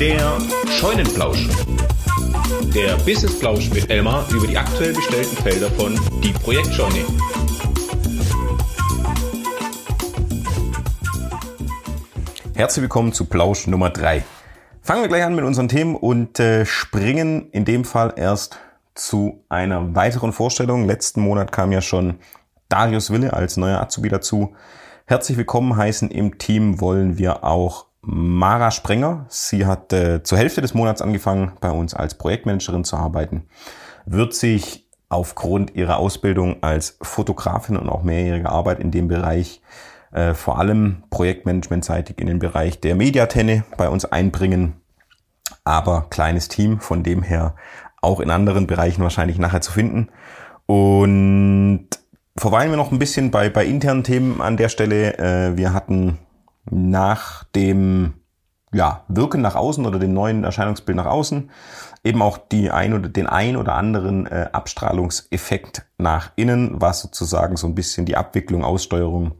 Der Scheunenplausch. Der Businessplausch mit Elmar über die aktuell bestellten Felder von Die Projektscheune. Herzlich willkommen zu Plausch Nummer 3. Fangen wir gleich an mit unseren Themen und äh, springen in dem Fall erst zu einer weiteren Vorstellung. Letzten Monat kam ja schon Darius Wille als neuer Azubi dazu. Herzlich willkommen heißen im Team wollen wir auch Mara Sprenger. Sie hat äh, zur Hälfte des Monats angefangen, bei uns als Projektmanagerin zu arbeiten, wird sich aufgrund ihrer Ausbildung als Fotografin und auch mehrjähriger Arbeit in dem Bereich äh, vor allem projektmanagementseitig in den Bereich der Mediatenne bei uns einbringen. Aber kleines Team, von dem her auch in anderen Bereichen wahrscheinlich nachher zu finden. Und verweilen wir noch ein bisschen bei, bei internen Themen an der Stelle. Äh, wir hatten nach dem ja, Wirken nach außen oder dem neuen Erscheinungsbild nach außen eben auch die ein oder den ein oder anderen äh, Abstrahlungseffekt nach innen, was sozusagen so ein bisschen die Abwicklung, Aussteuerung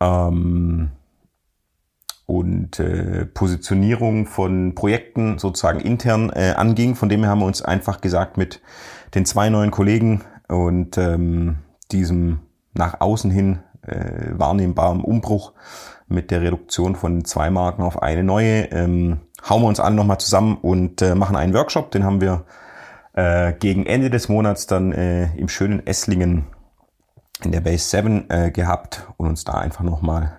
ähm, und äh, Positionierung von Projekten sozusagen intern äh, anging. Von dem her haben wir uns einfach gesagt mit den zwei neuen Kollegen und ähm, diesem nach außen hin äh, wahrnehmbaren Umbruch mit der Reduktion von zwei Marken auf eine neue, ähm, hauen wir uns alle nochmal zusammen und äh, machen einen Workshop. Den haben wir äh, gegen Ende des Monats dann äh, im schönen Esslingen in der Base 7 äh, gehabt und uns da einfach nochmal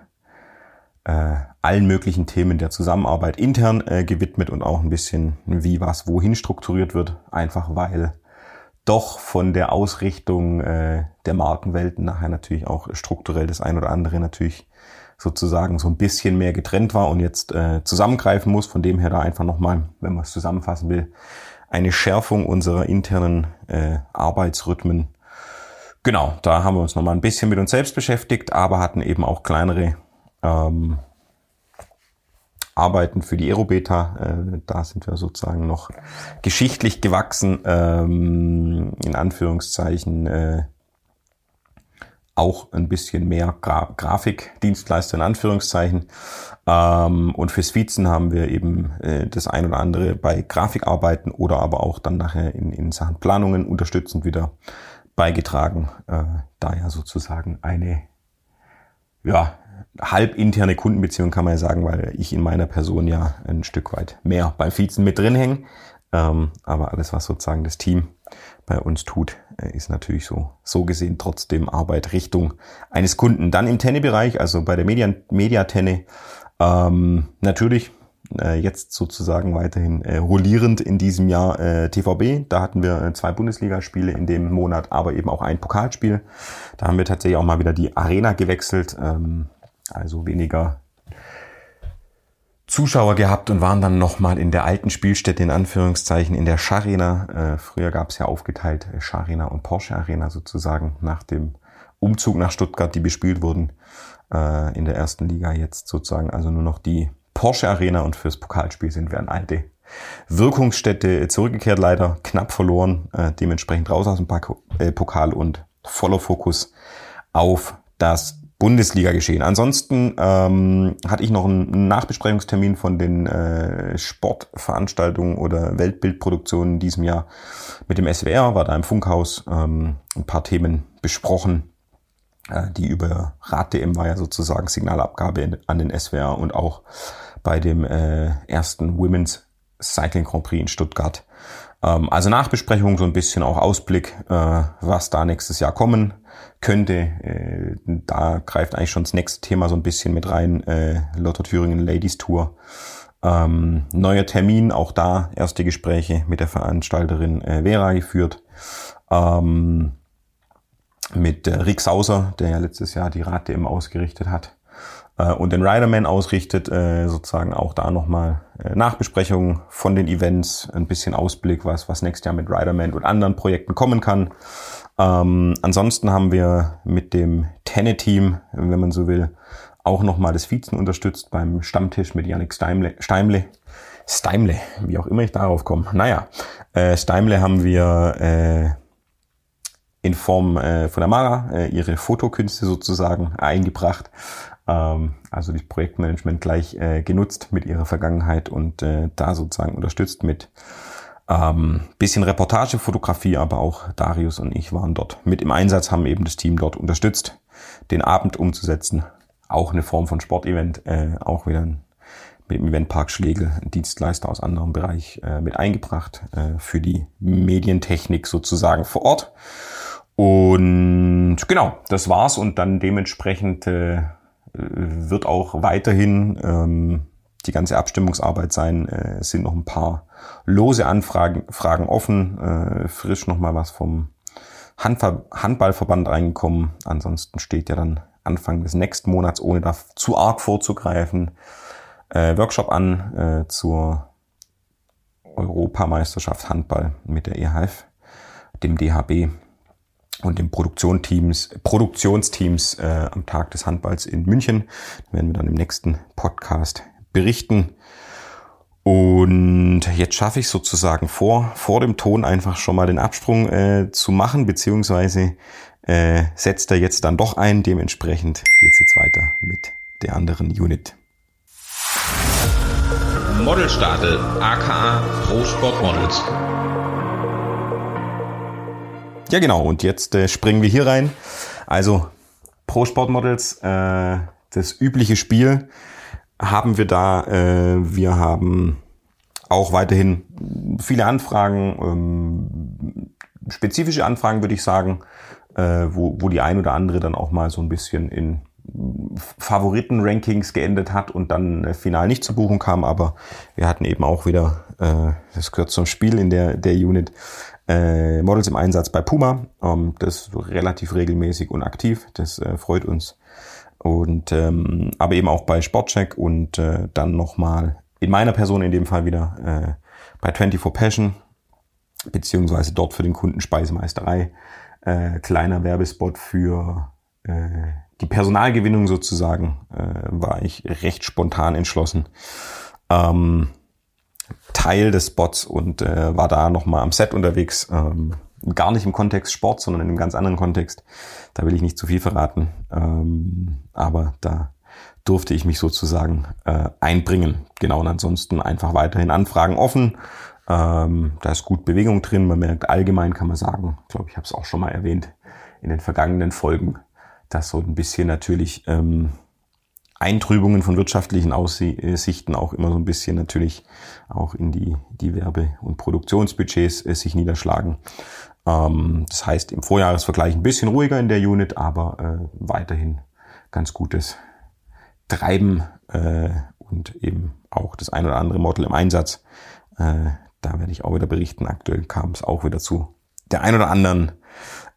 äh, allen möglichen Themen der Zusammenarbeit intern äh, gewidmet und auch ein bisschen wie was wohin strukturiert wird, einfach weil doch von der Ausrichtung äh, der Markenwelten nachher natürlich auch strukturell das ein oder andere natürlich sozusagen so ein bisschen mehr getrennt war und jetzt äh, zusammengreifen muss. Von dem her da einfach nochmal, wenn man es zusammenfassen will, eine Schärfung unserer internen äh, Arbeitsrhythmen. Genau, da haben wir uns nochmal ein bisschen mit uns selbst beschäftigt, aber hatten eben auch kleinere ähm, Arbeiten für die Aerobeta. Äh, da sind wir sozusagen noch geschichtlich gewachsen, ähm, in Anführungszeichen. Äh, auch ein bisschen mehr Gra Grafikdienstleister in Anführungszeichen. Ähm, und fürs Vizen haben wir eben äh, das ein oder andere bei Grafikarbeiten oder aber auch dann nachher in, in Sachen Planungen unterstützend wieder beigetragen, äh, da ja sozusagen eine ja, halb interne Kundenbeziehung kann man ja sagen, weil ich in meiner Person ja ein Stück weit mehr beim Vizen mit drin hänge. Ähm, aber alles, was sozusagen das Team bei uns tut, äh, ist natürlich so, so gesehen trotzdem Arbeit Richtung eines Kunden. Dann im Tenne-Bereich, also bei der Media, Mediatenne, ähm, natürlich äh, jetzt sozusagen weiterhin äh, rollierend in diesem Jahr äh, TVB. Da hatten wir äh, zwei Bundesligaspiele in dem Monat, aber eben auch ein Pokalspiel. Da haben wir tatsächlich auch mal wieder die Arena gewechselt. Ähm, also weniger Zuschauer gehabt und waren dann nochmal in der alten Spielstätte in Anführungszeichen in der Scharena. Äh, früher gab es ja aufgeteilt äh, Scharena und Porsche Arena sozusagen nach dem Umzug nach Stuttgart, die bespielt wurden äh, in der ersten Liga. Jetzt sozusagen also nur noch die Porsche Arena und fürs Pokalspiel sind wir an alte Wirkungsstätte zurückgekehrt, leider knapp verloren, äh, dementsprechend raus aus dem äh, Pokal und voller Fokus auf das Bundesliga geschehen. Ansonsten ähm, hatte ich noch einen Nachbesprechungstermin von den äh, Sportveranstaltungen oder Weltbildproduktionen in diesem Jahr mit dem SWR, war da im Funkhaus ähm, ein paar Themen besprochen. Äh, die über Rad-DM war ja sozusagen Signalabgabe an den SWR und auch bei dem äh, ersten Women's Cycling Grand Prix in Stuttgart. Ähm, also Nachbesprechung, so ein bisschen auch Ausblick, äh, was da nächstes Jahr kommen könnte. Äh, da greift eigentlich schon das nächste Thema so ein bisschen mit rein. Äh, Lotto Thüringen Ladies Tour. Ähm, neuer Termin, auch da erste Gespräche mit der Veranstalterin Vera geführt. Ähm, mit Rick Sauser, der ja letztes Jahr die Rad-DM ausgerichtet hat äh, und den Riderman ausrichtet, äh, sozusagen auch da nochmal äh, Nachbesprechungen von den Events, ein bisschen Ausblick, was, was nächstes Jahr mit Riderman und anderen Projekten kommen kann. Ähm, ansonsten haben wir mit dem Tenne-Team, wenn man so will, auch nochmal das Vizen unterstützt beim Stammtisch mit Yannick Steimle. Steimle. Steimle, wie auch immer ich darauf komme. Naja, äh, Steimle haben wir äh, in Form äh, von der Mara äh, ihre Fotokünste sozusagen eingebracht. Ähm, also das Projektmanagement gleich äh, genutzt mit ihrer Vergangenheit und äh, da sozusagen unterstützt mit ähm, bisschen Reportagefotografie, aber auch Darius und ich waren dort mit im Einsatz, haben eben das Team dort unterstützt, den Abend umzusetzen. Auch eine Form von Sportevent, äh, auch wieder mit dem Eventpark Schlegel, ein Dienstleister aus anderem Bereich, äh, mit eingebracht äh, für die Medientechnik sozusagen vor Ort. Und genau, das war's und dann dementsprechend äh, wird auch weiterhin ähm, die ganze Abstimmungsarbeit sein. Äh, es sind noch ein paar lose Anfragen Fragen offen, äh, frisch nochmal was vom Handver Handballverband reingekommen. Ansonsten steht ja dann Anfang des nächsten Monats, ohne da zu arg vorzugreifen, äh, Workshop an äh, zur Europameisterschaft Handball mit der EHF, dem DHB und dem Produktionsteams, Produktionsteams äh, am Tag des Handballs in München. Da werden wir dann im nächsten Podcast berichten. Und jetzt schaffe ich sozusagen vor, vor dem Ton einfach schon mal den Absprung äh, zu machen, beziehungsweise äh, setzt er jetzt dann doch ein. Dementsprechend geht es jetzt weiter mit der anderen Unit. Modelstadel, aka Pro Sport Models. Ja genau, und jetzt äh, springen wir hier rein. Also Pro Sport Models, äh, das übliche Spiel haben wir da. Äh, wir haben auch weiterhin viele Anfragen, ähm, spezifische Anfragen würde ich sagen, äh, wo, wo die ein oder andere dann auch mal so ein bisschen in Favoriten-Rankings geendet hat und dann äh, final nicht zur Buchung kam, aber wir hatten eben auch wieder, äh, das gehört zum Spiel in der, der Unit, äh, Models im Einsatz bei Puma. Ähm, das relativ regelmäßig und aktiv, das äh, freut uns. Und ähm, aber eben auch bei Sportcheck und äh, dann nochmal in meiner Person in dem Fall wieder äh, bei 24 Passion, beziehungsweise dort für den Kunden Speisemeisterei. Äh, kleiner Werbespot für äh, die Personalgewinnung sozusagen äh, war ich recht spontan entschlossen. Ähm, Teil des Spots und äh, war da nochmal am Set unterwegs. Ähm, gar nicht im Kontext Sport, sondern in einem ganz anderen Kontext. Da will ich nicht zu viel verraten. Ähm, aber da durfte ich mich sozusagen äh, einbringen. Genau, und ansonsten einfach weiterhin Anfragen offen. Ähm, da ist gut Bewegung drin. Man merkt allgemein, kann man sagen, ich glaube, ich habe es auch schon mal erwähnt in den vergangenen Folgen, dass so ein bisschen natürlich ähm, Eintrübungen von wirtschaftlichen Aussichten auch immer so ein bisschen natürlich auch in die, die Werbe- und Produktionsbudgets äh, sich niederschlagen. Ähm, das heißt, im Vorjahresvergleich ein bisschen ruhiger in der Unit, aber äh, weiterhin ganz gutes Treiben äh, und eben auch das ein oder andere Model im Einsatz. Äh, da werde ich auch wieder berichten. Aktuell kam es auch wieder zu der ein oder anderen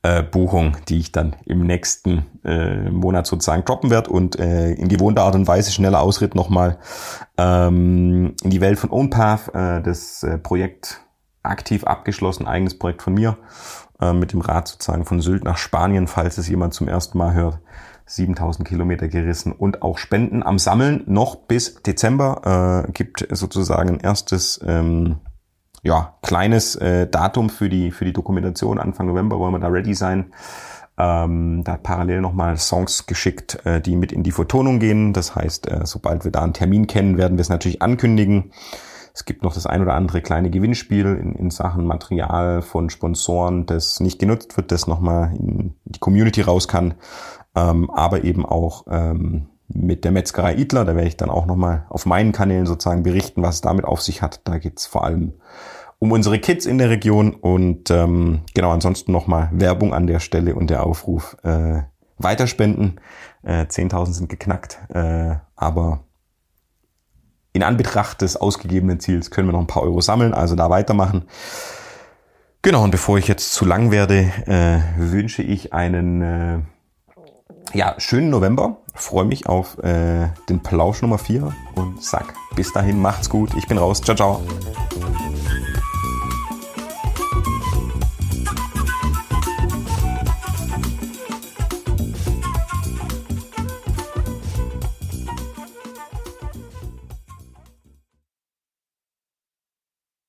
äh, Buchung, die ich dann im nächsten äh, Monat sozusagen droppen werde und äh, in gewohnter Art und Weise schneller Ausritt nochmal ähm, in die Welt von OwnPath, äh, das äh, Projekt aktiv abgeschlossen, eigenes Projekt von mir, äh, mit dem Rad sozusagen von Sylt nach Spanien, falls es jemand zum ersten Mal hört. 7000 Kilometer gerissen und auch Spenden am Sammeln noch bis Dezember äh, gibt sozusagen erstes ähm, ja, kleines äh, Datum für die, für die Dokumentation. Anfang November wollen wir da ready sein. Ähm, da parallel nochmal Songs geschickt, äh, die mit in die Vertonung gehen. Das heißt, äh, sobald wir da einen Termin kennen, werden wir es natürlich ankündigen. Es gibt noch das ein oder andere kleine Gewinnspiel in, in Sachen Material von Sponsoren, das nicht genutzt wird, das nochmal in die Community raus kann. Ähm, aber eben auch ähm, mit der Metzgerei Idler. Da werde ich dann auch nochmal auf meinen Kanälen sozusagen berichten, was es damit auf sich hat. Da geht's vor allem um unsere Kids in der Region und ähm, genau ansonsten nochmal Werbung an der Stelle und der Aufruf äh, weiterspenden. Äh, 10.000 sind geknackt, äh, aber in Anbetracht des ausgegebenen Ziels können wir noch ein paar Euro sammeln, also da weitermachen. Genau, und bevor ich jetzt zu lang werde, äh, wünsche ich einen äh, ja, schönen November. Freue mich auf äh, den Plausch Nummer 4 und sag bis dahin, macht's gut. Ich bin raus. Ciao, ciao.